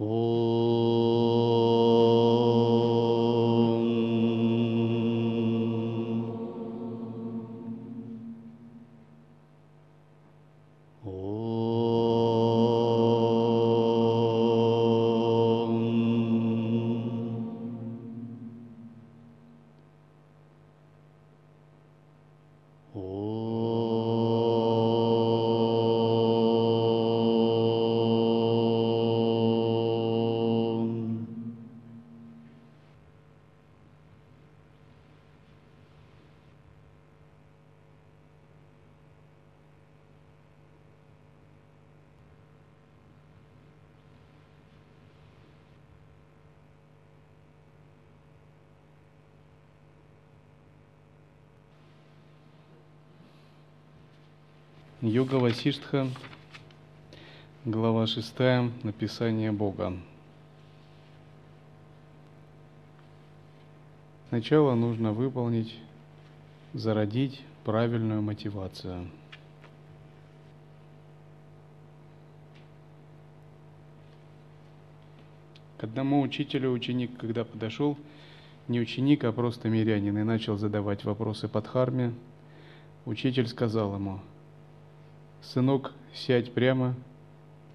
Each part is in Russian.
Oh. Йога Васиштха, глава 6, написание Бога. Сначала нужно выполнить, зародить правильную мотивацию. К одному учителю ученик, когда подошел, не ученик, а просто мирянин, и начал задавать вопросы под харме, учитель сказал ему – сынок, сядь прямо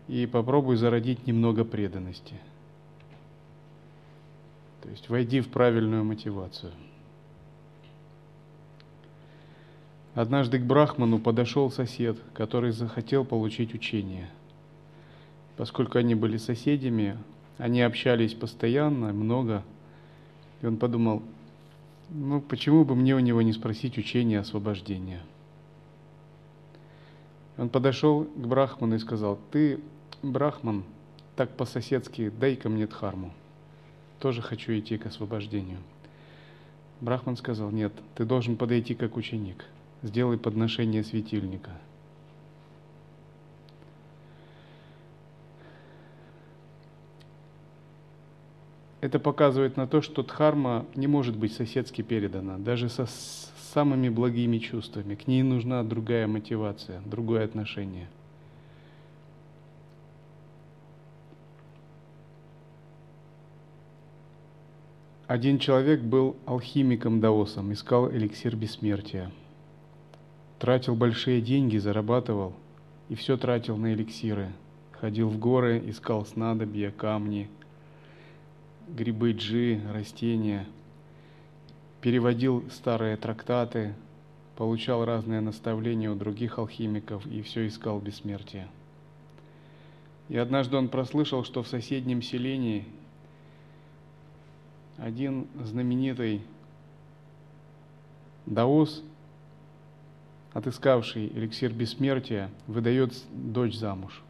и попробуй зародить немного преданности. То есть войди в правильную мотивацию. Однажды к Брахману подошел сосед, который захотел получить учение. Поскольку они были соседями, они общались постоянно, много, и он подумал, ну почему бы мне у него не спросить учение освобождения? Он подошел к Брахману и сказал, ты, Брахман, так по-соседски, дай ко мне дхарму. Тоже хочу идти к освобождению. Брахман сказал, нет, ты должен подойти как ученик. Сделай подношение светильника. Это показывает на то, что дхарма не может быть соседски передана, даже со самыми благими чувствами. К ней нужна другая мотивация, другое отношение. Один человек был алхимиком даосом, искал эликсир бессмертия. Тратил большие деньги, зарабатывал и все тратил на эликсиры. Ходил в горы, искал снадобья, камни, грибы джи, растения – переводил старые трактаты, получал разные наставления у других алхимиков и все искал бессмертия. И однажды он прослышал, что в соседнем селении один знаменитый даос, отыскавший эликсир бессмертия, выдает дочь замуж –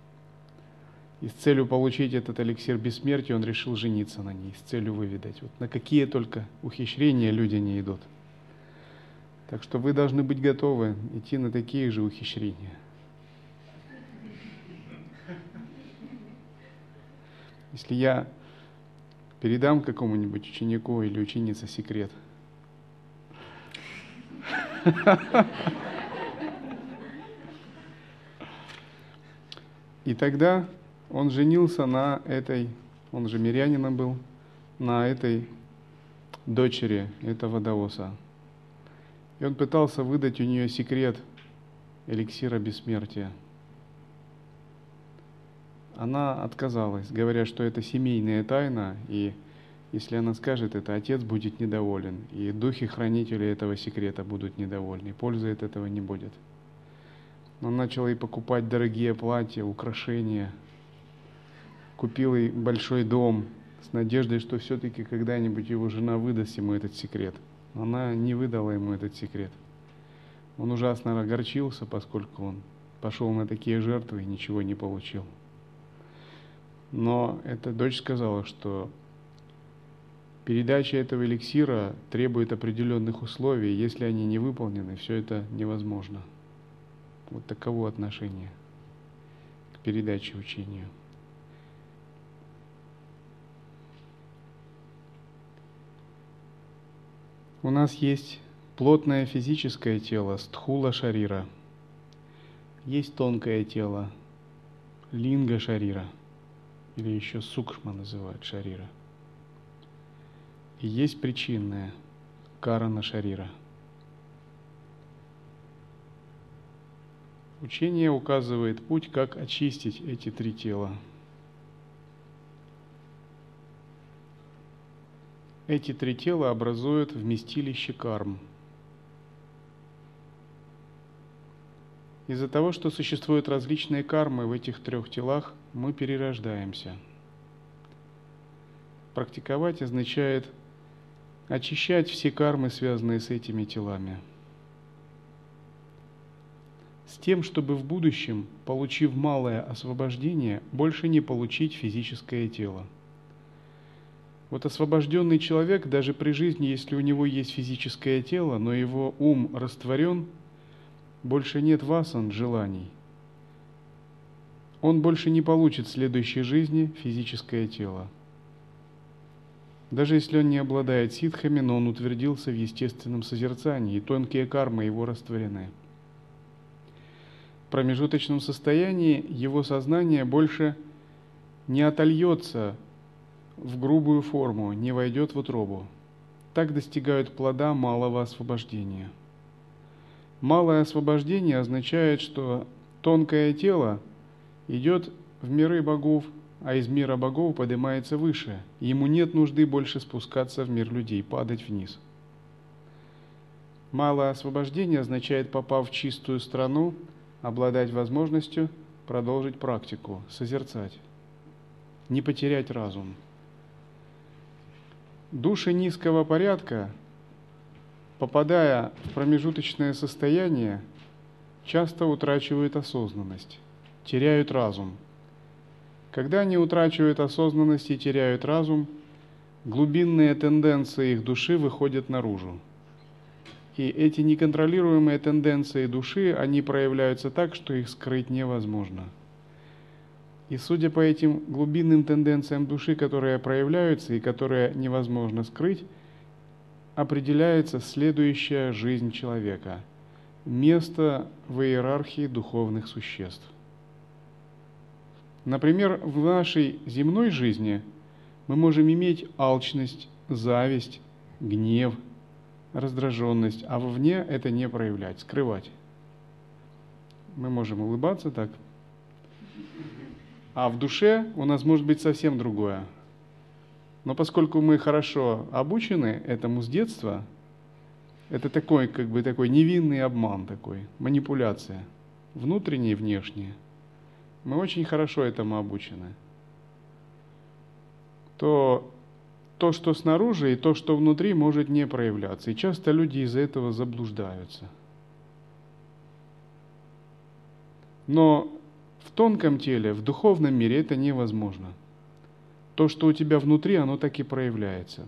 и с целью получить этот эликсир бессмертия он решил жениться на ней, с целью выведать. Вот на какие только ухищрения люди не идут. Так что вы должны быть готовы идти на такие же ухищрения. Если я передам какому-нибудь ученику или ученице секрет, и тогда он женился на этой, он же мирянином был, на этой дочери этого даоса. И он пытался выдать у нее секрет эликсира бессмертия. Она отказалась, говоря, что это семейная тайна, и если она скажет это, отец будет недоволен, и духи-хранители этого секрета будут недовольны, пользы от этого не будет. Он начал ей покупать дорогие платья, украшения – купил ей большой дом с надеждой, что все-таки когда-нибудь его жена выдаст ему этот секрет. Она не выдала ему этот секрет. Он ужасно огорчился, поскольку он пошел на такие жертвы и ничего не получил. Но эта дочь сказала, что передача этого эликсира требует определенных условий, если они не выполнены, все это невозможно. Вот таково отношение к передаче учению. У нас есть плотное физическое тело, стхула шарира. Есть тонкое тело, линга шарира. или еще сукшма называют шарира. И есть причинная карана шарира. Учение указывает путь, как очистить эти три тела. Эти три тела образуют вместилище карм – Из-за того, что существуют различные кармы в этих трех телах, мы перерождаемся. Практиковать означает очищать все кармы, связанные с этими телами. С тем, чтобы в будущем, получив малое освобождение, больше не получить физическое тело. Вот освобожденный человек даже при жизни, если у него есть физическое тело, но его ум растворен – больше нет васан, желаний. Он больше не получит в следующей жизни физическое тело. Даже если он не обладает ситхами, но он утвердился в естественном созерцании, и тонкие кармы его растворены. В промежуточном состоянии его сознание больше не отольется в грубую форму, не войдет в утробу. Так достигают плода малого освобождения – Малое освобождение означает, что тонкое тело идет в миры богов, а из мира богов поднимается выше. Ему нет нужды больше спускаться в мир людей, падать вниз. Малое освобождение означает, попав в чистую страну, обладать возможностью продолжить практику, созерцать, не потерять разум. Души низкого порядка попадая в промежуточное состояние, часто утрачивают осознанность, теряют разум. Когда они утрачивают осознанность и теряют разум, глубинные тенденции их души выходят наружу. И эти неконтролируемые тенденции души, они проявляются так, что их скрыть невозможно. И судя по этим глубинным тенденциям души, которые проявляются и которые невозможно скрыть, определяется следующая жизнь человека, место в иерархии духовных существ. Например, в нашей земной жизни мы можем иметь алчность, зависть, гнев, раздраженность, а вовне это не проявлять, скрывать. Мы можем улыбаться так, а в душе у нас может быть совсем другое – но поскольку мы хорошо обучены этому с детства, это такой, как бы такой невинный обман такой, манипуляция, внутренняя и внешняя. Мы очень хорошо этому обучены. То то, что снаружи, и то, что внутри, может не проявляться. И часто люди из-за этого заблуждаются. Но в тонком теле, в духовном мире это невозможно то, что у тебя внутри, оно так и проявляется.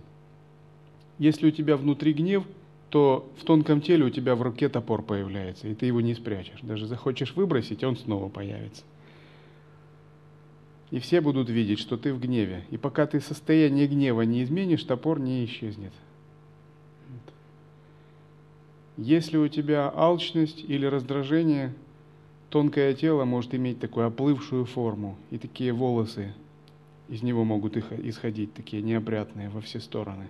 Если у тебя внутри гнев, то в тонком теле у тебя в руке топор появляется, и ты его не спрячешь. Даже захочешь выбросить, он снова появится. И все будут видеть, что ты в гневе. И пока ты состояние гнева не изменишь, топор не исчезнет. Если у тебя алчность или раздражение, тонкое тело может иметь такую оплывшую форму и такие волосы из него могут исходить такие неопрятные во все стороны.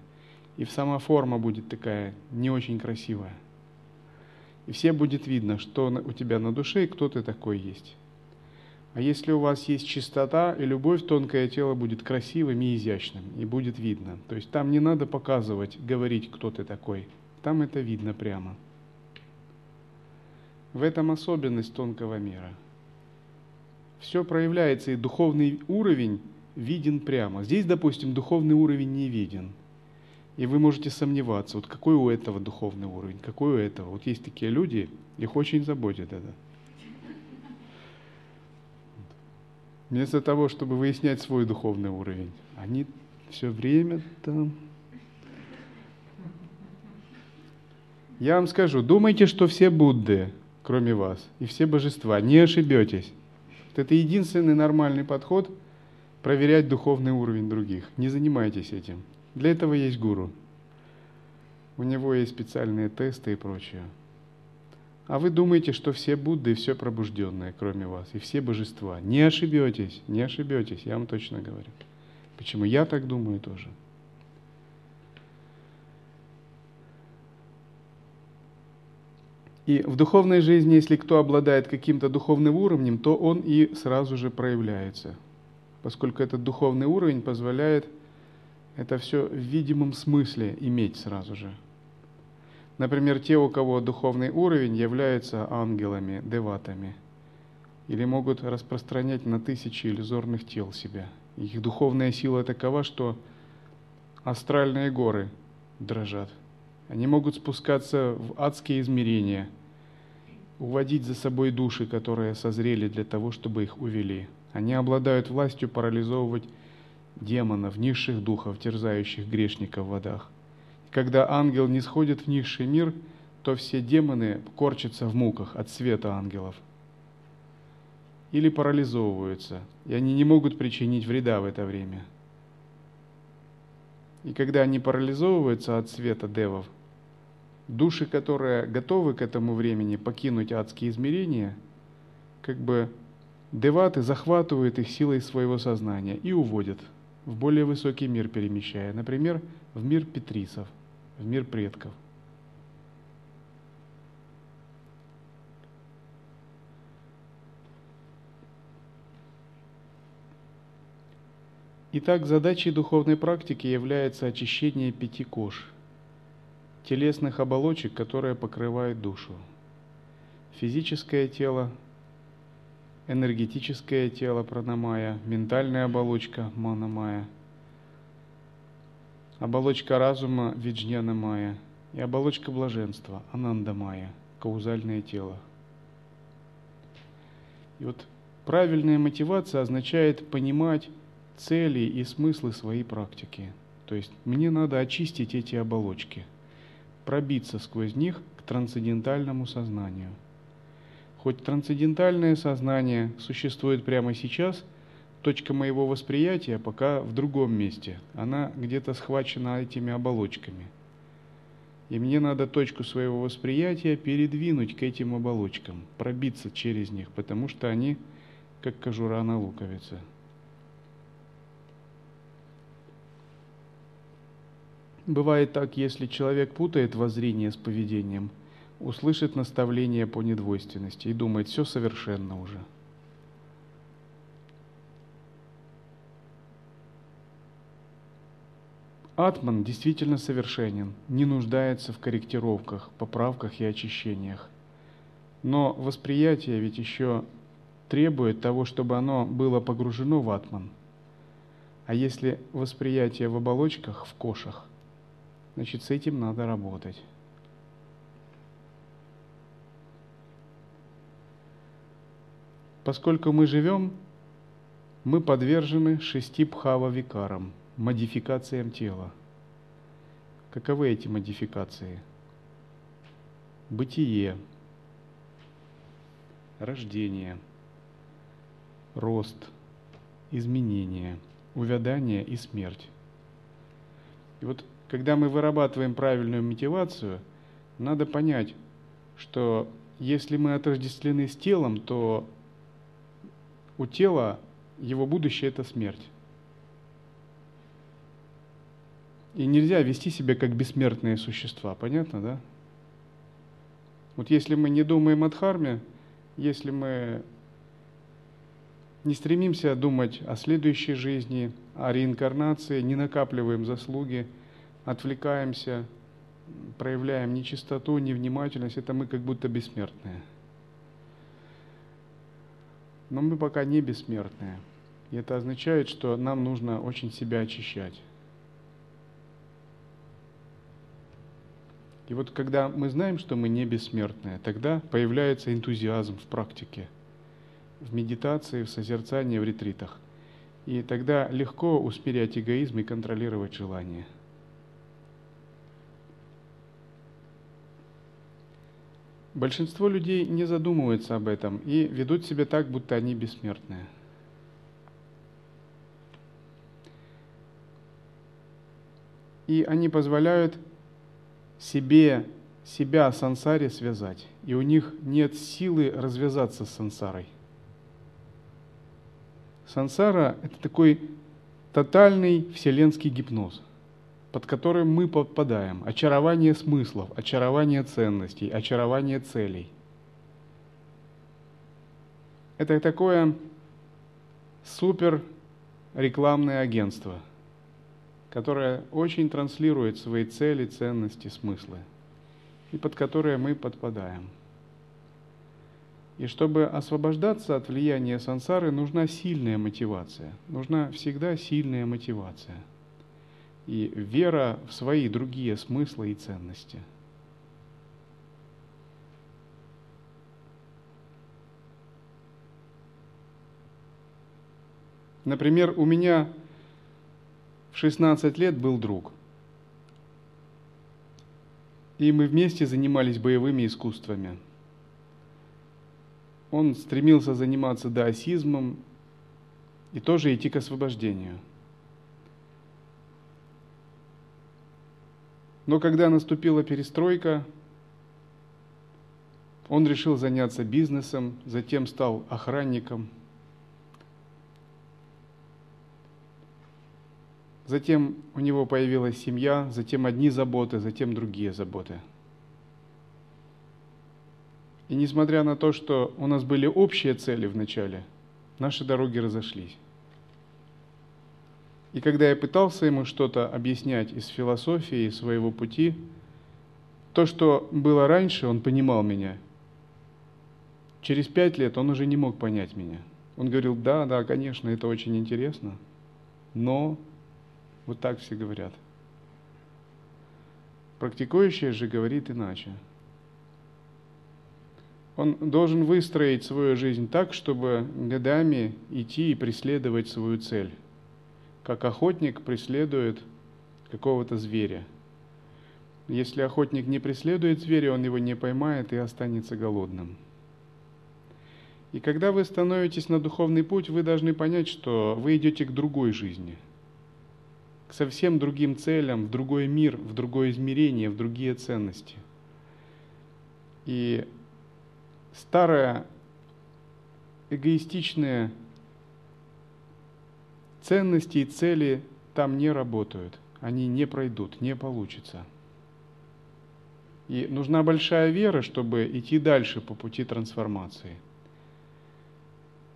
И сама форма будет такая не очень красивая. И все будет видно, что у тебя на душе и кто ты такой есть. А если у вас есть чистота и любовь, тонкое тело будет красивым и изящным, и будет видно. То есть там не надо показывать, говорить, кто ты такой. Там это видно прямо. В этом особенность тонкого мира. Все проявляется, и духовный уровень виден прямо. Здесь, допустим, духовный уровень не виден. И вы можете сомневаться, вот какой у этого духовный уровень, какой у этого. Вот есть такие люди, их очень заботит это. Вместо того, чтобы выяснять свой духовный уровень, они все время там. Я вам скажу, думайте, что все Будды, кроме вас, и все божества, не ошибетесь. Это единственный нормальный подход – проверять духовный уровень других. Не занимайтесь этим. Для этого есть гуру. У него есть специальные тесты и прочее. А вы думаете, что все Будды, все пробужденные, кроме вас, и все божества. Не ошибетесь, не ошибетесь, я вам точно говорю. Почему? Я так думаю тоже. И в духовной жизни, если кто обладает каким-то духовным уровнем, то он и сразу же проявляется, поскольку этот духовный уровень позволяет это все в видимом смысле иметь сразу же. Например, те, у кого духовный уровень, являются ангелами, деватами, или могут распространять на тысячи иллюзорных тел себя. Их духовная сила такова, что астральные горы дрожат. Они могут спускаться в адские измерения – уводить за собой души, которые созрели для того, чтобы их увели. Они обладают властью парализовывать демонов, низших духов, терзающих грешников в водах. когда ангел не сходит в низший мир, то все демоны корчатся в муках от света ангелов. Или парализовываются, и они не могут причинить вреда в это время. И когда они парализовываются от света девов, души, которые готовы к этому времени покинуть адские измерения, как бы деваты захватывают их силой своего сознания и уводят в более высокий мир перемещая, например, в мир петрисов, в мир предков. Итак, задачей духовной практики является очищение пяти кож – телесных оболочек, которые покрывают душу. Физическое тело, энергетическое тело пранамая, ментальная оболочка манамая, оболочка разума виджняна майя и оболочка блаженства ананда майя, каузальное тело. И вот правильная мотивация означает понимать цели и смыслы своей практики. То есть мне надо очистить эти оболочки – пробиться сквозь них к трансцендентальному сознанию. Хоть трансцендентальное сознание существует прямо сейчас, точка моего восприятия пока в другом месте. Она где-то схвачена этими оболочками. И мне надо точку своего восприятия передвинуть к этим оболочкам, пробиться через них, потому что они как кожура на луковице – Бывает так, если человек путает воззрение с поведением, услышит наставление по недвойственности и думает, все совершенно уже. Атман действительно совершенен, не нуждается в корректировках, поправках и очищениях. Но восприятие ведь еще требует того, чтобы оно было погружено в атман. А если восприятие в оболочках, в кошах, Значит, с этим надо работать. Поскольку мы живем, мы подвержены шести пхава-викарам, модификациям тела. Каковы эти модификации? Бытие, рождение, рост, изменение, увядание и смерть. И вот когда мы вырабатываем правильную мотивацию, надо понять, что если мы отождествлены с телом, то у тела его будущее это смерть. И нельзя вести себя как бессмертные существа, понятно, да? Вот если мы не думаем о дхарме, если мы не стремимся думать о следующей жизни, о реинкарнации, не накапливаем заслуги – отвлекаемся, проявляем нечистоту, невнимательность, это мы как будто бессмертные. Но мы пока не бессмертные. И это означает, что нам нужно очень себя очищать. И вот когда мы знаем, что мы не бессмертные, тогда появляется энтузиазм в практике, в медитации, в созерцании, в ретритах. И тогда легко усмирять эгоизм и контролировать желания. Большинство людей не задумываются об этом и ведут себя так, будто они бессмертные. И они позволяют себе себя сансаре связать, и у них нет силы развязаться с сансарой. Сансара – это такой тотальный вселенский гипноз, под которым мы попадаем. Очарование смыслов, очарование ценностей, очарование целей. Это такое супер рекламное агентство, которое очень транслирует свои цели, ценности, смыслы, и под которое мы подпадаем. И чтобы освобождаться от влияния сансары, нужна сильная мотивация. Нужна всегда сильная мотивация. И вера в свои другие смыслы и ценности. Например, у меня в 16 лет был друг. И мы вместе занимались боевыми искусствами – он стремился заниматься даосизмом и тоже идти к освобождению. Но когда наступила перестройка, он решил заняться бизнесом, затем стал охранником. Затем у него появилась семья, затем одни заботы, затем другие заботы – и несмотря на то, что у нас были общие цели в начале, наши дороги разошлись. И когда я пытался ему что-то объяснять из философии, своего пути, то, что было раньше, он понимал меня. Через пять лет он уже не мог понять меня. Он говорил, да, да, конечно, это очень интересно, но вот так все говорят. Практикующий же говорит иначе – он должен выстроить свою жизнь так, чтобы годами идти и преследовать свою цель, как охотник преследует какого-то зверя. Если охотник не преследует зверя, он его не поймает и останется голодным. И когда вы становитесь на духовный путь, вы должны понять, что вы идете к другой жизни, к совсем другим целям, в другой мир, в другое измерение, в другие ценности. И старые эгоистичные ценности и цели там не работают, они не пройдут, не получится. И нужна большая вера, чтобы идти дальше по пути трансформации.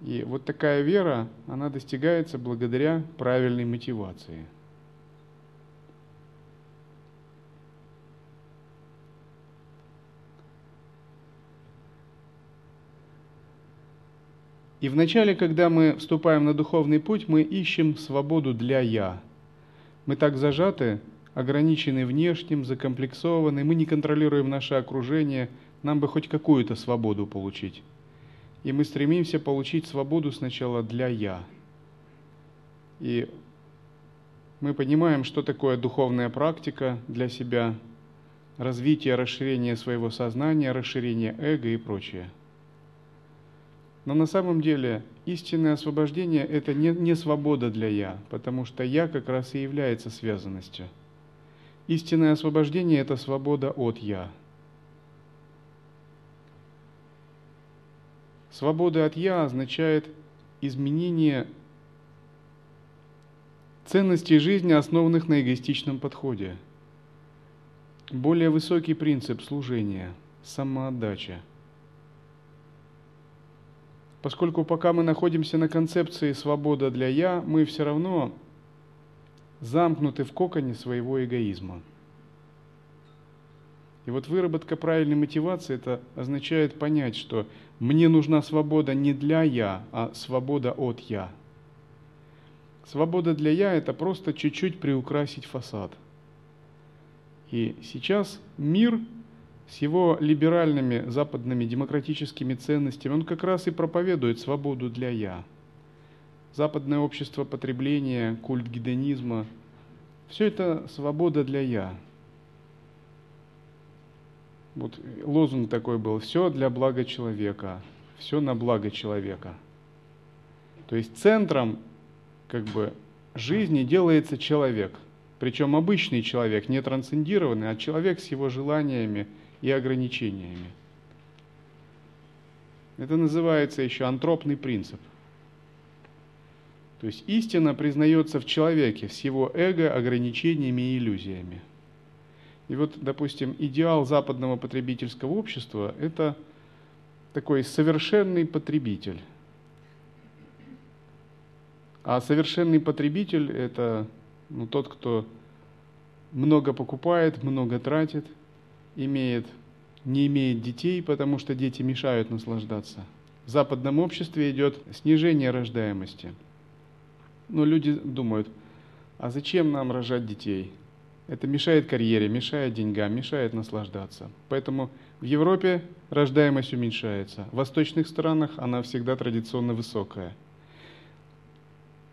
И вот такая вера, она достигается благодаря правильной мотивации – И вначале, когда мы вступаем на духовный путь, мы ищем свободу для «я». Мы так зажаты, ограничены внешним, закомплексованы, мы не контролируем наше окружение, нам бы хоть какую-то свободу получить. И мы стремимся получить свободу сначала для «я». И мы понимаем, что такое духовная практика для себя, развитие, расширение своего сознания, расширение эго и прочее – но на самом деле истинное освобождение – это не, не свобода для «я», потому что «я» как раз и является связанностью. Истинное освобождение – это свобода от «я». Свобода от «я» означает изменение ценностей жизни, основанных на эгоистичном подходе. Более высокий принцип служения – самоотдача – поскольку пока мы находимся на концепции свобода для «я», мы все равно замкнуты в коконе своего эгоизма. И вот выработка правильной мотивации это означает понять, что мне нужна свобода не для «я», а свобода от «я». Свобода для «я» – это просто чуть-чуть приукрасить фасад. И сейчас мир с его либеральными западными демократическими ценностями, он как раз и проповедует свободу для «я». Западное общество потребления, культ гедонизма – все это свобода для «я». Вот лозунг такой был «все для блага человека», «все на благо человека». То есть центром как бы жизни делается человек, причем обычный человек, не трансцендированный, а человек с его желаниями – и ограничениями. Это называется еще антропный принцип. То есть истина признается в человеке с его эго, ограничениями и иллюзиями. И вот, допустим, идеал западного потребительского общества – это такой совершенный потребитель. А совершенный потребитель – это ну, тот, кто много покупает, много тратит, имеет, не имеет детей, потому что дети мешают наслаждаться. В западном обществе идет снижение рождаемости. Но люди думают, а зачем нам рожать детей? Это мешает карьере, мешает деньгам, мешает наслаждаться. Поэтому в Европе рождаемость уменьшается. В восточных странах она всегда традиционно высокая.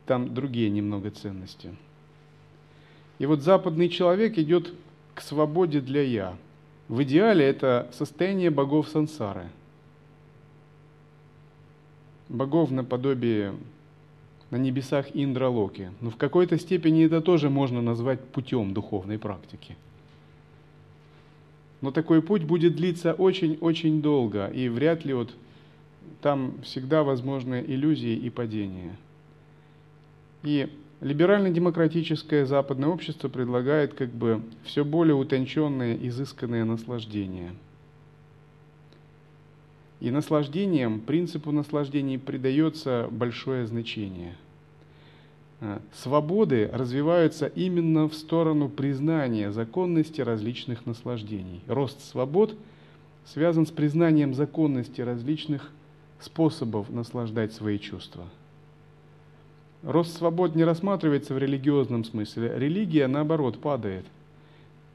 Там другие немного ценности. И вот западный человек идет к свободе для «я». В идеале это состояние богов сансары. Богов наподобие на небесах Индралоки. Но в какой-то степени это тоже можно назвать путем духовной практики. Но такой путь будет длиться очень-очень долго, и вряд ли вот там всегда возможны иллюзии и падения. И либерально-демократическое западное общество предлагает как бы все более утонченное, изысканное наслаждение – и наслаждением, принципу наслаждения придается большое значение. А, свободы развиваются именно в сторону признания законности различных наслаждений. Рост свобод связан с признанием законности различных способов наслаждать свои чувства. Рост свобод не рассматривается в религиозном смысле. Религия, наоборот, падает.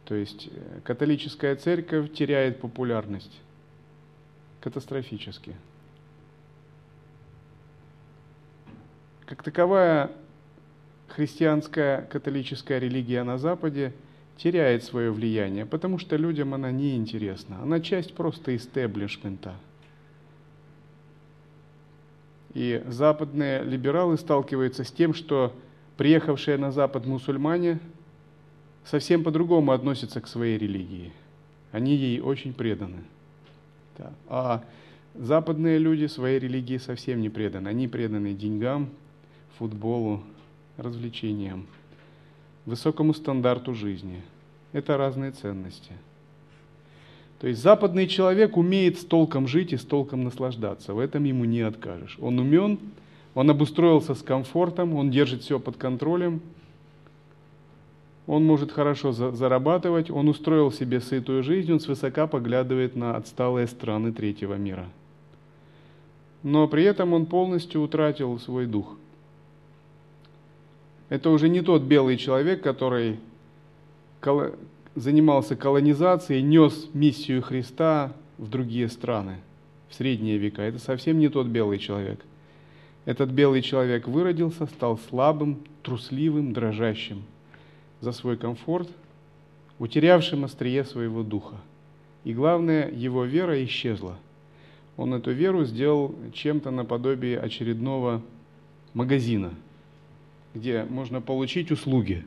То есть э, католическая церковь теряет популярность катастрофически. Как таковая христианская католическая религия на Западе теряет свое влияние, потому что людям она не интересна. Она часть просто истеблишмента. И западные либералы сталкиваются с тем, что приехавшие на Запад мусульмане совсем по-другому относятся к своей религии. Они ей очень преданы. Да. А западные люди своей религии совсем не преданы. Они преданы деньгам, футболу, развлечениям, высокому стандарту жизни. Это разные ценности. То есть западный человек умеет с толком жить и с толком наслаждаться. В этом ему не откажешь. Он умен, он обустроился с комфортом, он держит все под контролем, он может хорошо за зарабатывать, он устроил себе сытую жизнь, он свысока поглядывает на отсталые страны третьего мира. Но при этом он полностью утратил свой дух. Это уже не тот белый человек, который занимался колонизацией, нес миссию Христа в другие страны, в средние века. Это совсем не тот белый человек. Этот белый человек выродился, стал слабым, трусливым, дрожащим – за свой комфорт, утерявшим острие своего духа. И главное, его вера исчезла. Он эту веру сделал чем-то наподобие очередного магазина, где можно получить услуги.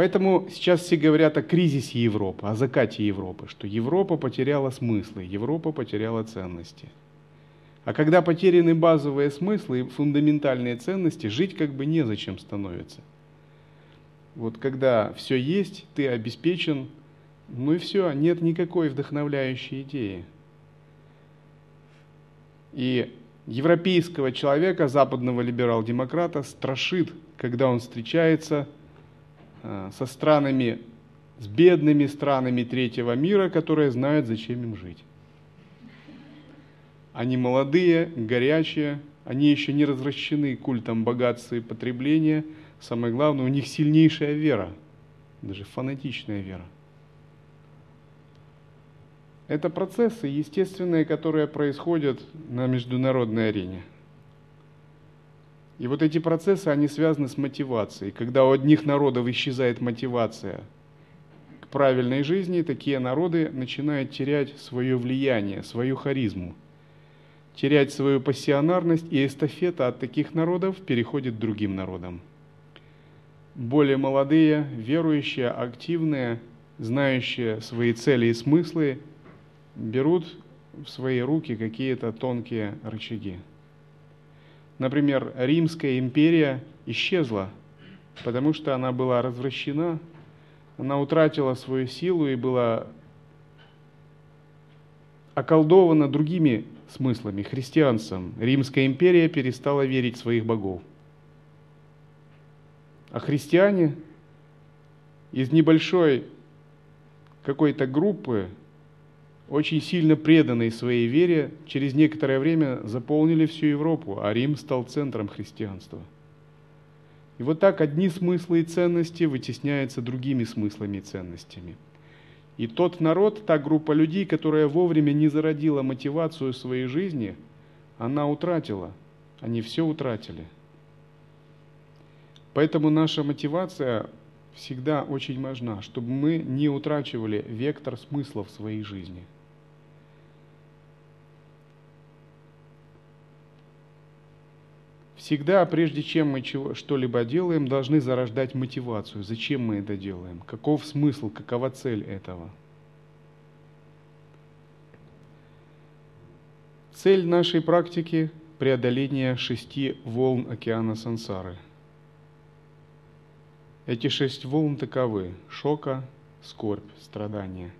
Поэтому сейчас все говорят о кризисе Европы, о закате Европы, что Европа потеряла смыслы, Европа потеряла ценности – а когда потеряны базовые смыслы и фундаментальные ценности, жить как бы незачем становится. Вот когда все есть, ты обеспечен, ну и все, нет никакой вдохновляющей идеи. И европейского человека, западного либерал-демократа, страшит, когда он встречается со странами, с бедными странами третьего мира, которые знают, зачем им жить. Они молодые, горячие, они еще не развращены культом богатства и потребления. Самое главное, у них сильнейшая вера, даже фанатичная вера. Это процессы естественные, которые происходят на международной арене. И вот эти процессы, они связаны с мотивацией. Когда у одних народов исчезает мотивация к правильной жизни, такие народы начинают терять свое влияние, свою харизму – терять свою пассионарность, и эстафета от таких народов переходит другим народам. более молодые, верующие, активные, знающие свои цели и смыслы, берут в свои руки какие-то тонкие рычаги. Например, Римская империя исчезла, потому что она была развращена, она утратила свою силу и была околдована другими смыслами, христианством. Римская империя перестала верить в своих богов. А христиане из небольшой какой-то группы, очень сильно преданной своей вере, через некоторое время заполнили всю Европу, а Рим стал центром христианства. И вот так одни смыслы и ценности вытесняются другими смыслами и ценностями – и тот народ, та группа людей, которая вовремя не зародила мотивацию своей жизни, она утратила. Они все утратили. Поэтому наша мотивация всегда очень важна, чтобы мы не утрачивали вектор смысла в своей жизни – Всегда, прежде чем мы что-либо делаем, должны зарождать мотивацию. Зачем мы это делаем? Каков смысл, какова цель этого? Цель нашей практики – преодоление шести волн океана сансары. Эти шесть волн таковы – шока, скорбь, страдания,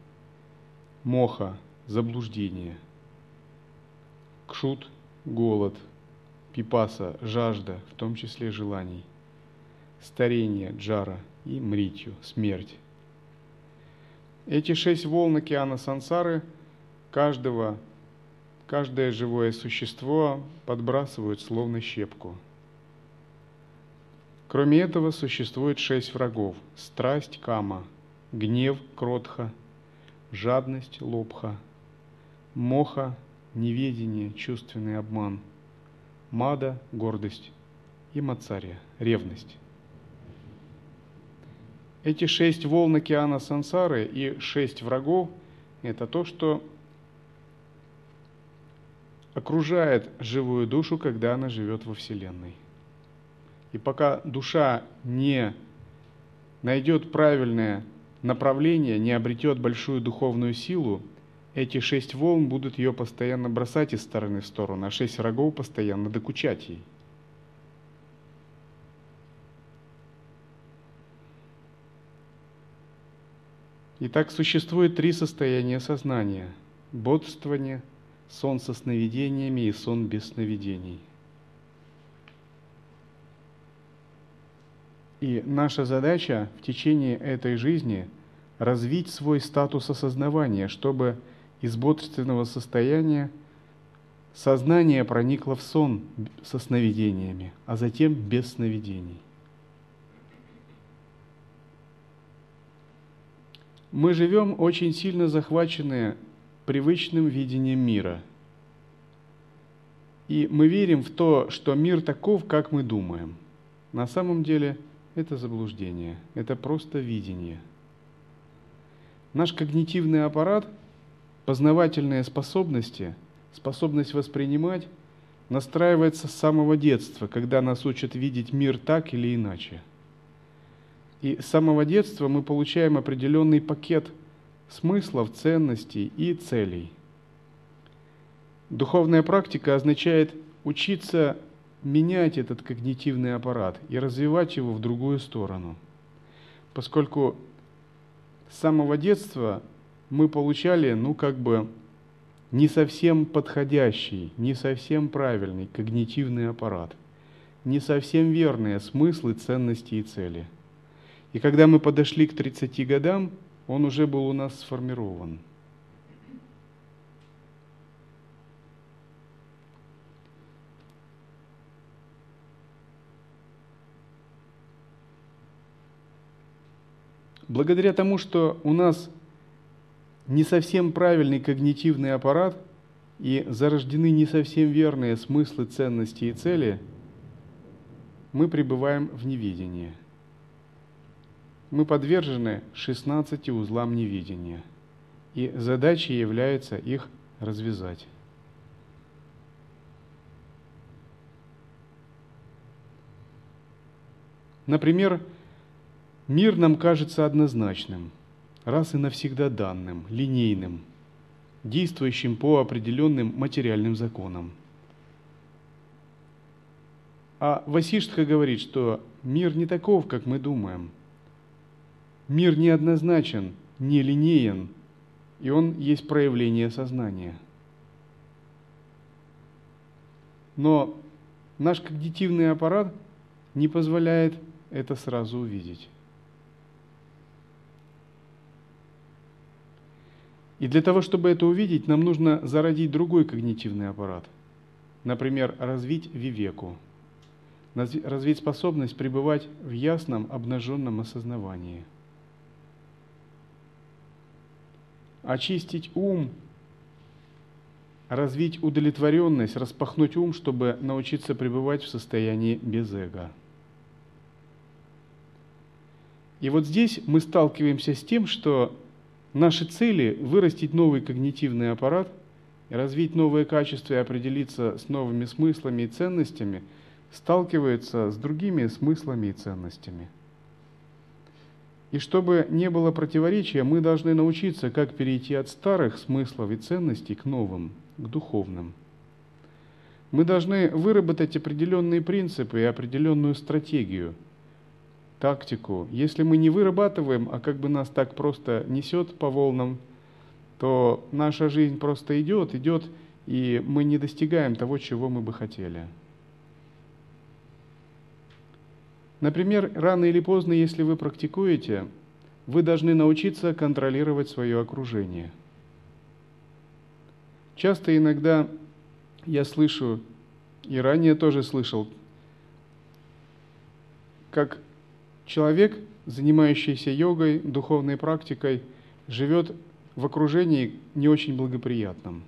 моха, заблуждение, кшут, голод – пипаса, жажда, в том числе желаний, старение, джара и мритью, смерть. Эти шесть волн океана сансары каждого, каждое живое существо подбрасывают словно щепку. Кроме этого, существует шесть врагов – страсть – кама, гнев – кротха, жадность – лобха, моха – неведение, чувственный обман – мада – гордость и мацария – ревность. Эти шесть волн океана сансары и шесть врагов – это то, что окружает живую душу, когда она живет во Вселенной. И пока душа не найдет правильное направление, не обретет большую духовную силу – эти шесть волн будут ее постоянно бросать из стороны в сторону, а шесть врагов постоянно докучать ей. Итак, существует три состояния сознания – бодрствование, сон со сновидениями и сон без сновидений. И наша задача в течение этой жизни – развить свой статус осознавания, чтобы – из бодрственного состояния сознание проникло в сон со сновидениями, а затем без сновидений. Мы живем очень сильно захваченные привычным видением мира. И мы верим в то, что мир таков, как мы думаем. На самом деле это заблуждение, это просто видение. Наш когнитивный аппарат – Познавательные способности, способность воспринимать настраивается с самого детства, когда нас учат видеть мир так или иначе. И с самого детства мы получаем определенный пакет смыслов, ценностей и целей. Духовная практика означает учиться менять этот когнитивный аппарат и развивать его в другую сторону. Поскольку с самого детства мы получали, ну, как бы, не совсем подходящий, не совсем правильный когнитивный аппарат, не совсем верные смыслы, ценности и цели. И когда мы подошли к 30 годам, он уже был у нас сформирован. Благодаря тому, что у нас не совсем правильный когнитивный аппарат и зарождены не совсем верные смыслы, ценности и цели, мы пребываем в невидении. Мы подвержены 16 узлам невидения, и задачей является их развязать. Например, Мир нам кажется однозначным, раз и навсегда данным, линейным, действующим по определенным материальным законам. А Васиштха говорит, что мир не таков, как мы думаем. Мир неоднозначен, нелинеен, и он есть проявление сознания. Но наш когнитивный аппарат не позволяет это сразу увидеть. И для того, чтобы это увидеть, нам нужно зародить другой когнитивный аппарат. Например, развить вивеку, развить способность пребывать в ясном, обнаженном осознавании. Очистить ум, развить удовлетворенность, распахнуть ум, чтобы научиться пребывать в состоянии без эго. И вот здесь мы сталкиваемся с тем, что Наши цели – вырастить новый когнитивный аппарат, развить новые качества и определиться с новыми смыслами и ценностями, сталкиваются с другими смыслами и ценностями. И чтобы не было противоречия, мы должны научиться, как перейти от старых смыслов и ценностей к новым, к духовным. Мы должны выработать определенные принципы и определенную стратегию – тактику. Если мы не вырабатываем, а как бы нас так просто несет по волнам, то наша жизнь просто идет, идет, и мы не достигаем того, чего мы бы хотели. Например, рано или поздно, если вы практикуете, вы должны научиться контролировать свое окружение. Часто иногда я слышу, и ранее тоже слышал, как Человек, занимающийся йогой, духовной практикой, живет в окружении не очень благоприятном.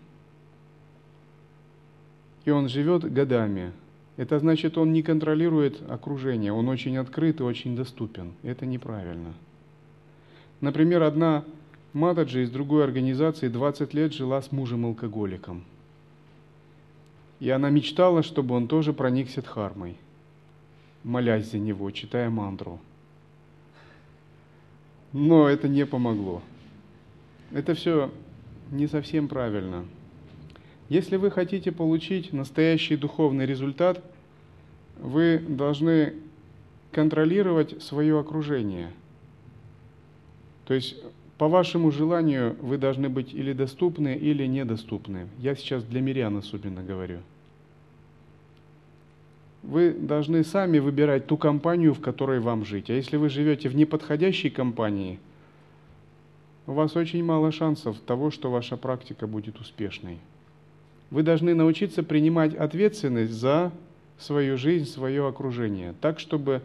И он живет годами. Это значит, он не контролирует окружение, он очень открыт и очень доступен. Это неправильно. Например, одна Матаджи из другой организации 20 лет жила с мужем-алкоголиком. И она мечтала, чтобы он тоже проникся дхармой, молясь за него, читая мантру – но это не помогло. Это все не совсем правильно. Если вы хотите получить настоящий духовный результат, вы должны контролировать свое окружение. То есть по вашему желанию вы должны быть или доступны, или недоступны. Я сейчас для мирян особенно говорю – вы должны сами выбирать ту компанию, в которой вам жить. А если вы живете в неподходящей компании, у вас очень мало шансов того, что ваша практика будет успешной. Вы должны научиться принимать ответственность за свою жизнь, свое окружение, так, чтобы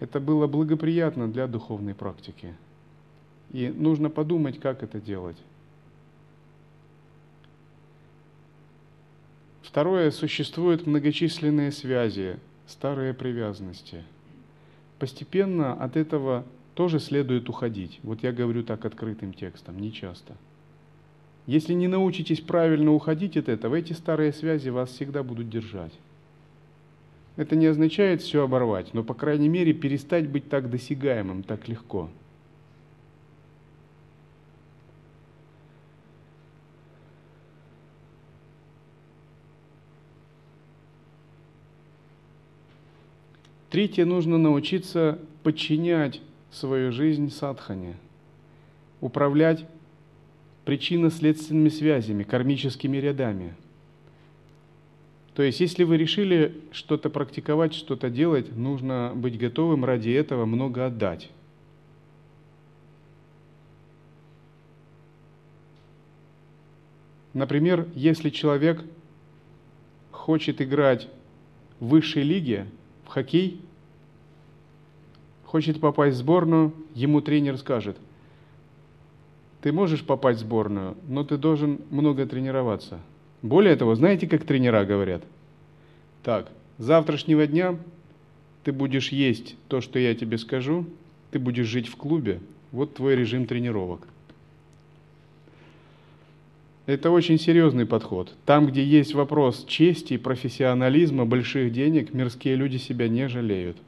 это было благоприятно для духовной практики. И нужно подумать, как это делать. Второе, существуют многочисленные связи, старые привязанности. Постепенно от этого тоже следует уходить. Вот я говорю так открытым текстом, не часто. Если не научитесь правильно уходить от этого, эти старые связи вас всегда будут держать. Это не означает все оборвать, но, по крайней мере, перестать быть так досягаемым, так легко – Третье, нужно научиться подчинять свою жизнь садхане, управлять причинно-следственными связями, кармическими рядами. То есть, если вы решили что-то практиковать, что-то делать, нужно быть готовым ради этого много отдать. Например, если человек хочет играть в высшей лиге, в хоккей, хочет попасть в сборную, ему тренер скажет, ты можешь попасть в сборную, но ты должен много тренироваться. Более того, знаете, как тренера говорят? Так, с завтрашнего дня ты будешь есть то, что я тебе скажу, ты будешь жить в клубе, вот твой режим тренировок. Это очень серьезный подход. Там, где есть вопрос чести, профессионализма, больших денег, мирские люди себя не жалеют.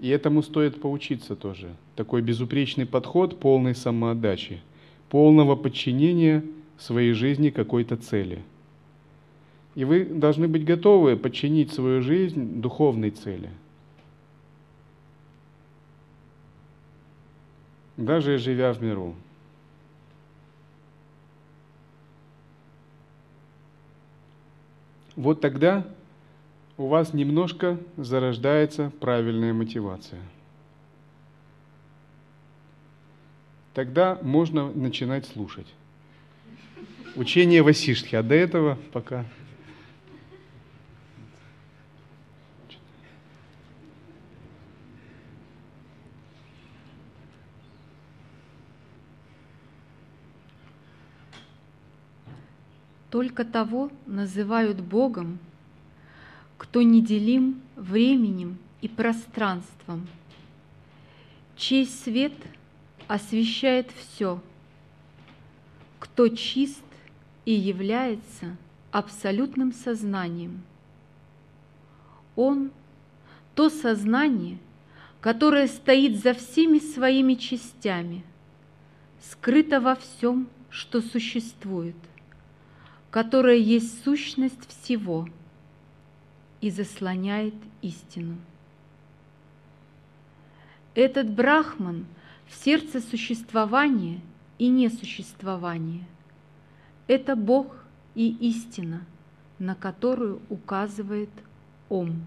И этому стоит поучиться тоже. Такой безупречный подход полной самоотдачи, полного подчинения своей жизни какой-то цели. И вы должны быть готовы подчинить свою жизнь духовной цели. Даже живя в миру. Вот тогда у вас немножко зарождается правильная мотивация. Тогда можно начинать слушать. Учение Васишки, а до этого пока Только того называют Богом, кто неделим временем и пространством, чей свет освещает все, кто чист и является абсолютным сознанием. Он – то сознание, которое стоит за всеми своими частями, скрыто во всем, что существует, которое есть сущность всего – и заслоняет истину. Этот брахман в сердце существования и несуществования. Это Бог и истина, на которую указывает Ом.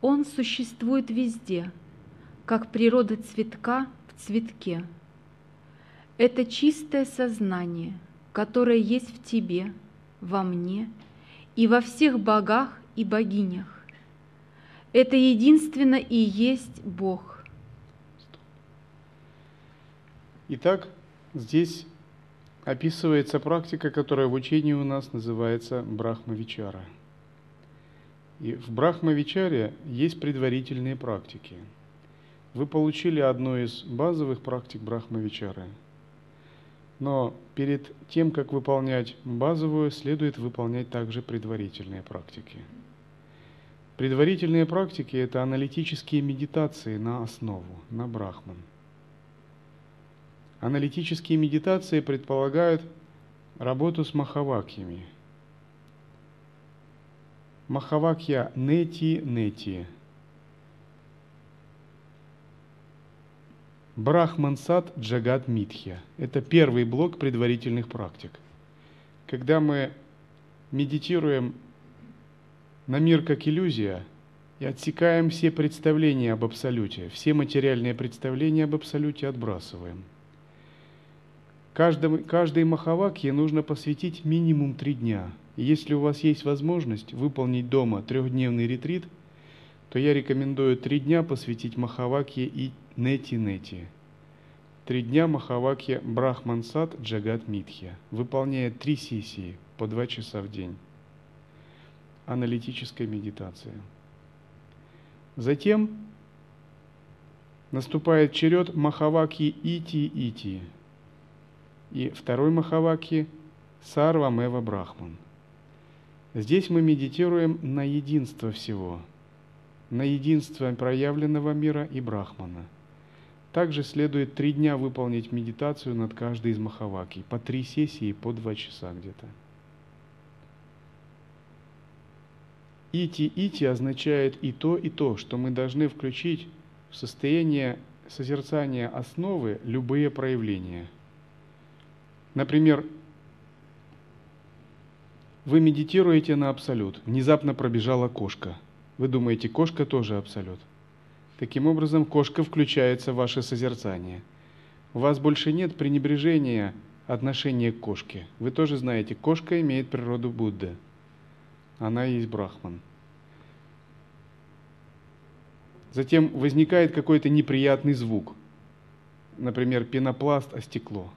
Он существует везде, как природа цветка в цветке. Это чистое сознание, которое есть в тебе, во мне и во всех богах и богинях. Это единственно и есть Бог. Итак, здесь описывается практика, которая в учении у нас называется Брахмавичара. И в Брахмавичаре есть предварительные практики. Вы получили одну из базовых практик Брахмавичары – но перед тем, как выполнять базовую, следует выполнять также предварительные практики. Предварительные практики – это аналитические медитации на основу, на брахман. Аналитические медитации предполагают работу с махавакьями. Махавакья нети-нети – Брахмансат Джагат Митхья. Это первый блок предварительных практик. Когда мы медитируем на мир как иллюзия и отсекаем все представления об Абсолюте, все материальные представления об Абсолюте отбрасываем. Каждому, каждой махавакье нужно посвятить минимум три дня. Если у вас есть возможность выполнить дома трехдневный ретрит, то я рекомендую три дня посвятить махавакье и Нети-Нети. Три дня Махавакья Брахмансат Джагат Митхья выполняет три сессии по два часа в день. Аналитическая медитация. Затем наступает черед Махаваки Ити-Ити. И второй Махаваки Сарва Мева Брахман. Здесь мы медитируем на единство всего, на единство проявленного мира и Брахмана – также следует три дня выполнить медитацию над каждой из махаваки, по три сессии, по два часа где-то. Ити-ити означает и то, и то, что мы должны включить в состояние созерцания основы любые проявления. Например, вы медитируете на абсолют, внезапно пробежала кошка. Вы думаете, кошка тоже абсолют – Таким образом, кошка включается в ваше созерцание. У вас больше нет пренебрежения отношения к кошке. Вы тоже знаете, кошка имеет природу Будды. Она есть Брахман. Затем возникает какой-то неприятный звук. Например, пенопласт о стекло.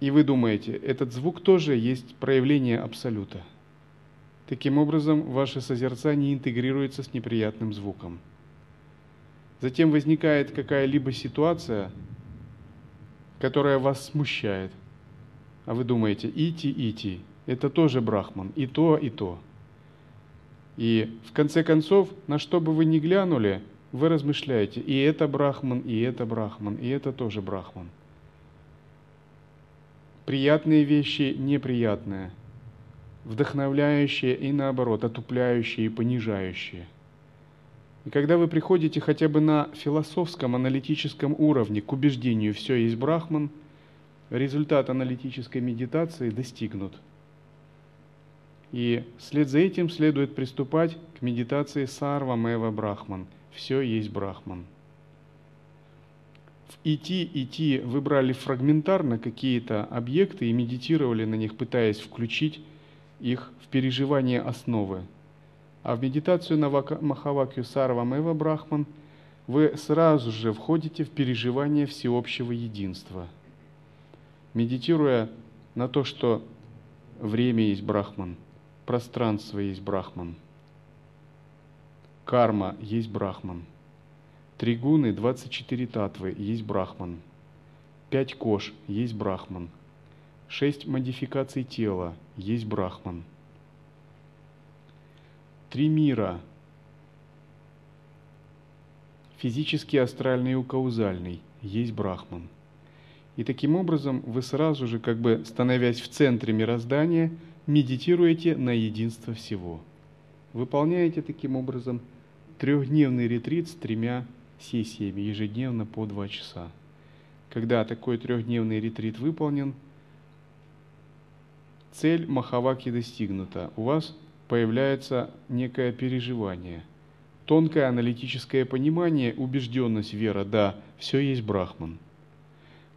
И вы думаете, этот звук тоже есть проявление Абсолюта – Таким образом, ваше созерцание интегрируется с неприятным звуком. Затем возникает какая-либо ситуация, которая вас смущает. А вы думаете, ити, ити, это тоже брахман, и то, и то. И в конце концов, на что бы вы ни глянули, вы размышляете, и это брахман, и это брахман, и это тоже брахман. Приятные вещи, неприятные, вдохновляющие и наоборот, отупляющие и понижающие. И когда вы приходите хотя бы на философском, аналитическом уровне к убеждению «все есть брахман», результат аналитической медитации достигнут – и вслед за этим следует приступать к медитации Сарва Мэва Брахман. Все есть Брахман. В идти, идти выбрали фрагментарно какие-то объекты и медитировали на них, пытаясь включить их в переживание основы. А в медитацию на Махавакью Сарва Мэва Брахман вы сразу же входите в переживание всеобщего единства. Медитируя на то, что время есть Брахман – Пространство есть Брахман. Карма есть Брахман. Три гуны, 24 татвы есть Брахман. Пять кош есть Брахман. Шесть модификаций тела есть Брахман. Три мира физический, астральный и каузальный есть Брахман. И таким образом вы сразу же, как бы становясь в центре мироздания – медитируете на единство всего. Выполняете таким образом трехдневный ретрит с тремя сессиями ежедневно по два часа. Когда такой трехдневный ретрит выполнен, цель Махаваки достигнута. У вас появляется некое переживание, тонкое аналитическое понимание, убежденность, вера, да, все есть Брахман –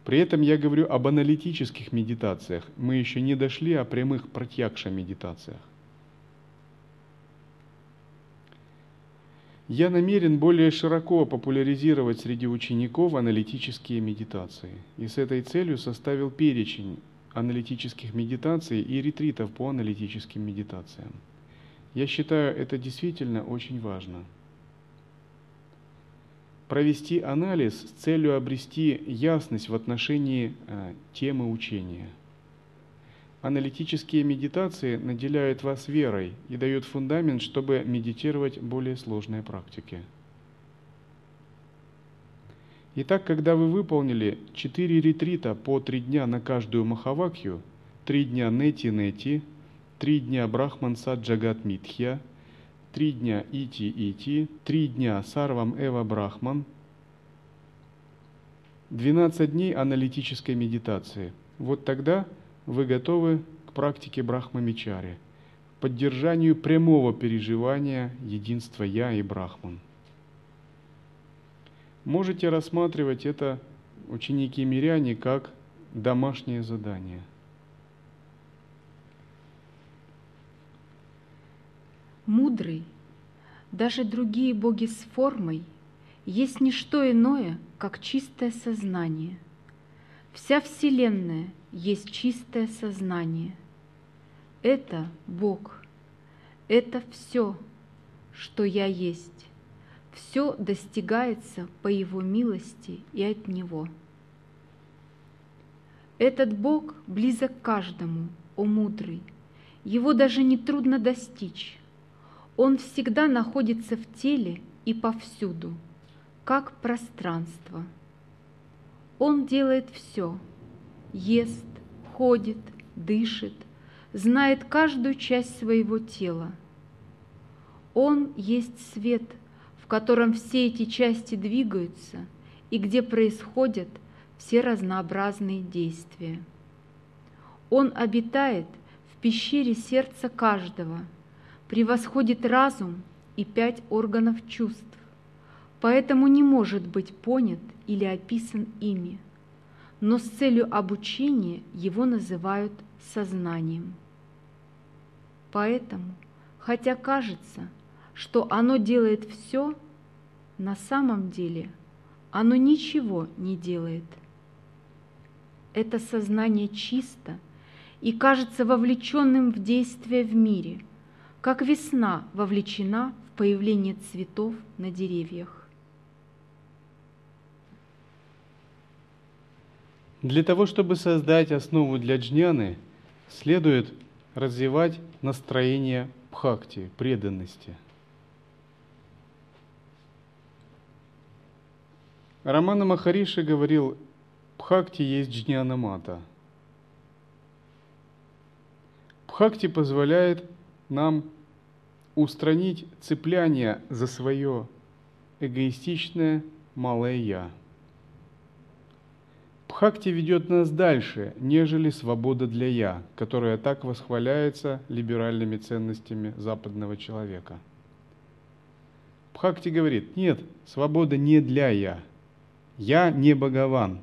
при этом я говорю об аналитических медитациях. Мы еще не дошли о прямых протягша медитациях. Я намерен более широко популяризировать среди учеников аналитические медитации. И с этой целью составил перечень аналитических медитаций и ретритов по аналитическим медитациям. Я считаю это действительно очень важно – провести анализ с целью обрести ясность в отношении э, темы учения. Аналитические медитации наделяют вас верой и дают фундамент, чтобы медитировать более сложные практики. Итак, когда вы выполнили 4 ретрита по 3 дня на каждую Махавакью, 3 дня Нети-Нети, 3 дня Брахман Саджагат Митхья – три дня Ити-Ити, три дня Сарвам Эва Брахман, 12 дней аналитической медитации. Вот тогда вы готовы к практике Брахмамичари, поддержанию прямого переживания единства Я и Брахман. Можете рассматривать это, ученики-миряне, как домашнее задание – мудрый, даже другие боги с формой, есть не что иное, как чистое сознание. Вся Вселенная есть чистое сознание. Это Бог, это все, что я есть. Все достигается по Его милости и от Него. Этот Бог близок каждому, о мудрый, его даже не трудно достичь. Он всегда находится в теле и повсюду, как пространство. Он делает все, ест, ходит, дышит, знает каждую часть своего тела. Он есть свет, в котором все эти части двигаются и где происходят все разнообразные действия. Он обитает в пещере сердца каждого – превосходит разум и пять органов чувств, поэтому не может быть понят или описан ими, но с целью обучения его называют сознанием. Поэтому, хотя кажется, что оно делает все, на самом деле оно ничего не делает. Это сознание чисто и кажется вовлеченным в действие в мире – как весна вовлечена в появление цветов на деревьях. Для того, чтобы создать основу для джняны, следует развивать настроение бхакти, преданности. Романа Махариши говорил, бхакти есть джнянамата. Бхакти позволяет нам устранить цепляние за свое эгоистичное малое «я». Бхакти ведет нас дальше, нежели свобода для «я», которая так восхваляется либеральными ценностями западного человека. Бхакти говорит, нет, свобода не для «я». «Я» не Бхагаван.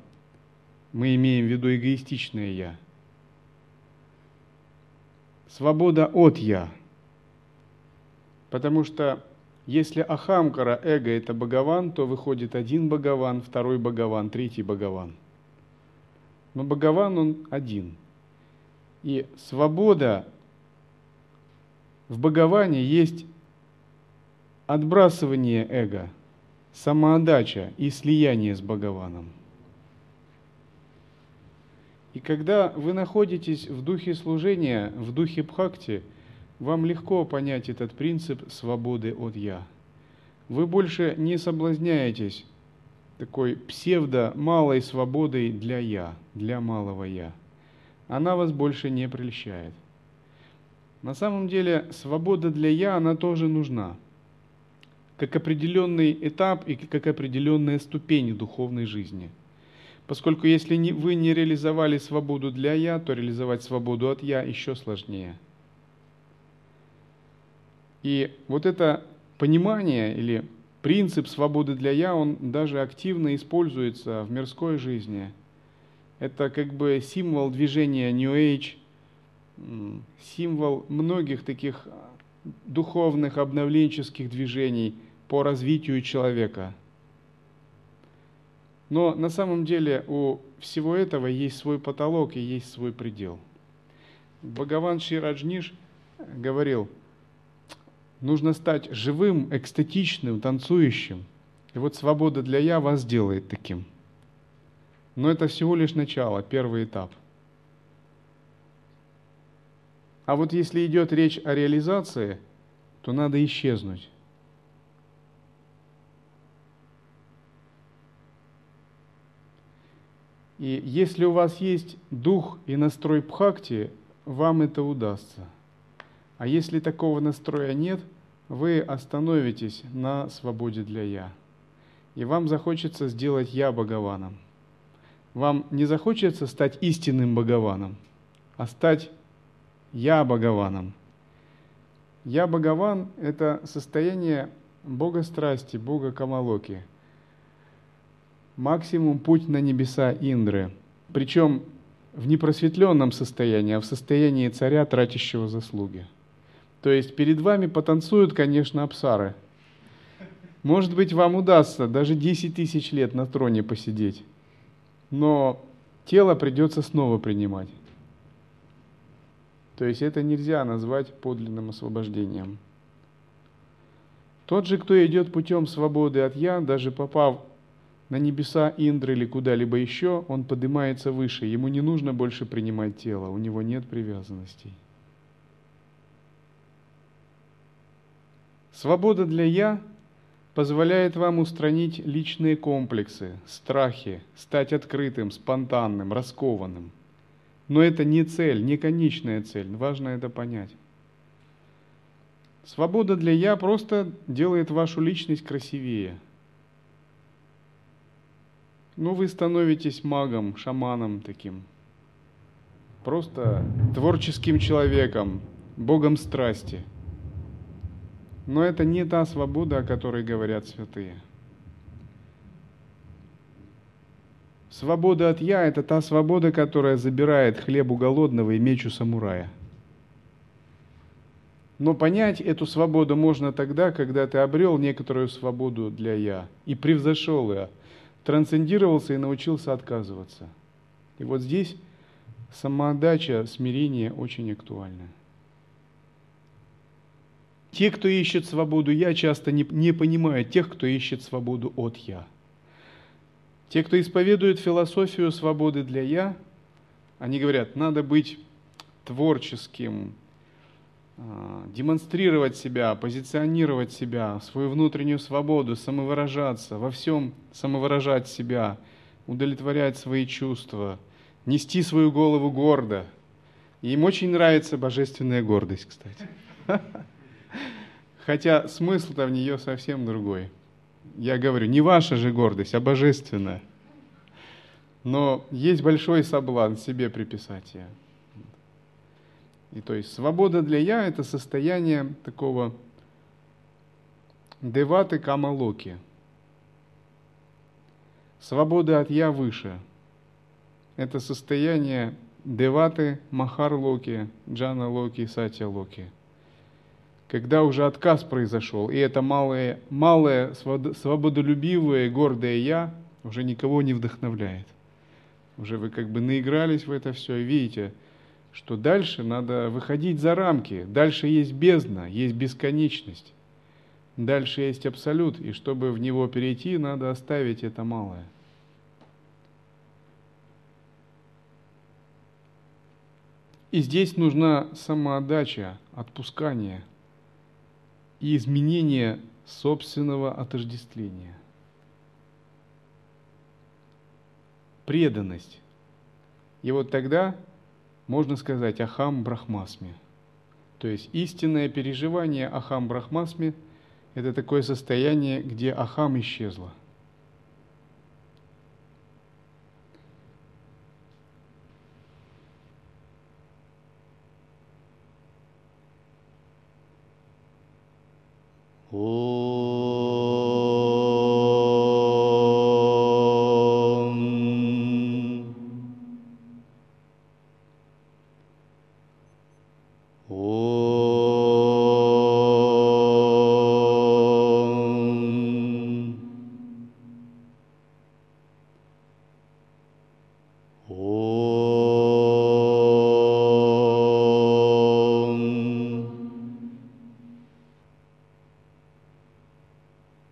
Мы имеем в виду эгоистичное «я». Свобода от «я». Потому что если Ахамкара, эго – это Бхагаван, то выходит один Бхагаван, второй Бхагаван, третий Бхагаван. Но Бхагаван, он один. И свобода в Бхагаване есть отбрасывание эго, самоотдача и слияние с Бхагаваном. И когда вы находитесь в духе служения, в духе бхакти – вам легко понять этот принцип свободы от «я». Вы больше не соблазняетесь такой псевдо-малой свободой для «я», для малого «я». Она вас больше не прельщает. На самом деле свобода для «я», она тоже нужна, как определенный этап и как определенная ступень духовной жизни. Поскольку если вы не реализовали свободу для «я», то реализовать свободу от «я» еще сложнее – и вот это понимание или принцип свободы для «я», он даже активно используется в мирской жизни. Это как бы символ движения New Age, символ многих таких духовных обновленческих движений по развитию человека. Но на самом деле у всего этого есть свой потолок и есть свой предел. Бхагаван Шираджниш говорил – Нужно стать живым, экстатичным, танцующим. И вот свобода для «я» вас делает таким. Но это всего лишь начало, первый этап. А вот если идет речь о реализации, то надо исчезнуть. И если у вас есть дух и настрой бхакти, вам это удастся. А если такого настроя нет – вы остановитесь на свободе для «я». И вам захочется сделать «я» Бхагаваном. Вам не захочется стать истинным Бхагаваном, а стать «я» Бхагаваном. «Я» Бхагаван – это состояние Бога страсти, Бога Камалоки. Максимум путь на небеса Индры. Причем в непросветленном состоянии, а в состоянии царя, тратящего заслуги – то есть перед вами потанцуют, конечно, абсары. Может быть, вам удастся даже 10 тысяч лет на троне посидеть, но тело придется снова принимать. То есть это нельзя назвать подлинным освобождением. Тот же, кто идет путем свободы от «я», даже попав на небеса Индры или куда-либо еще, он поднимается выше. Ему не нужно больше принимать тело, у него нет привязанностей. Свобода для «я» позволяет вам устранить личные комплексы, страхи, стать открытым, спонтанным, раскованным. Но это не цель, не конечная цель, важно это понять. Свобода для «я» просто делает вашу личность красивее. Ну, вы становитесь магом, шаманом таким. Просто творческим человеком, богом страсти – но это не та свобода, о которой говорят святые. Свобода от «я» – это та свобода, которая забирает хлеб у голодного и меч у самурая. Но понять эту свободу можно тогда, когда ты обрел некоторую свободу для «я» и превзошел ее, трансцендировался и научился отказываться. И вот здесь самоотдача, смирение очень актуальны. Те, кто ищет свободу «я», часто не, не понимают тех, кто ищет свободу от «я». Те, кто исповедует философию свободы для «я», они говорят, надо быть творческим, демонстрировать себя, позиционировать себя, свою внутреннюю свободу, самовыражаться, во всем самовыражать себя, удовлетворять свои чувства, нести свою голову гордо. И им очень нравится божественная гордость, кстати. Хотя смысл-то в нее совсем другой. Я говорю, не ваша же гордость, а божественная. Но есть большой соблазн себе приписать ее. И то есть свобода для я – это состояние такого деваты камалоки. Свобода от я выше. Это состояние деваты махар-локи, джана-локи, сатья-локи. Когда уже отказ произошел, и это малое, малое свободолюбивое, гордое я уже никого не вдохновляет. Уже вы как бы наигрались в это все, видите – что дальше надо выходить за рамки, дальше есть бездна, есть бесконечность, дальше есть абсолют, и чтобы в него перейти, надо оставить это малое. И здесь нужна самоотдача, отпускание и изменение собственного отождествления. Преданность. И вот тогда можно сказать Ахам Брахмасме. То есть истинное переживание Ахам Брахмасме – это такое состояние, где Ахам исчезла. О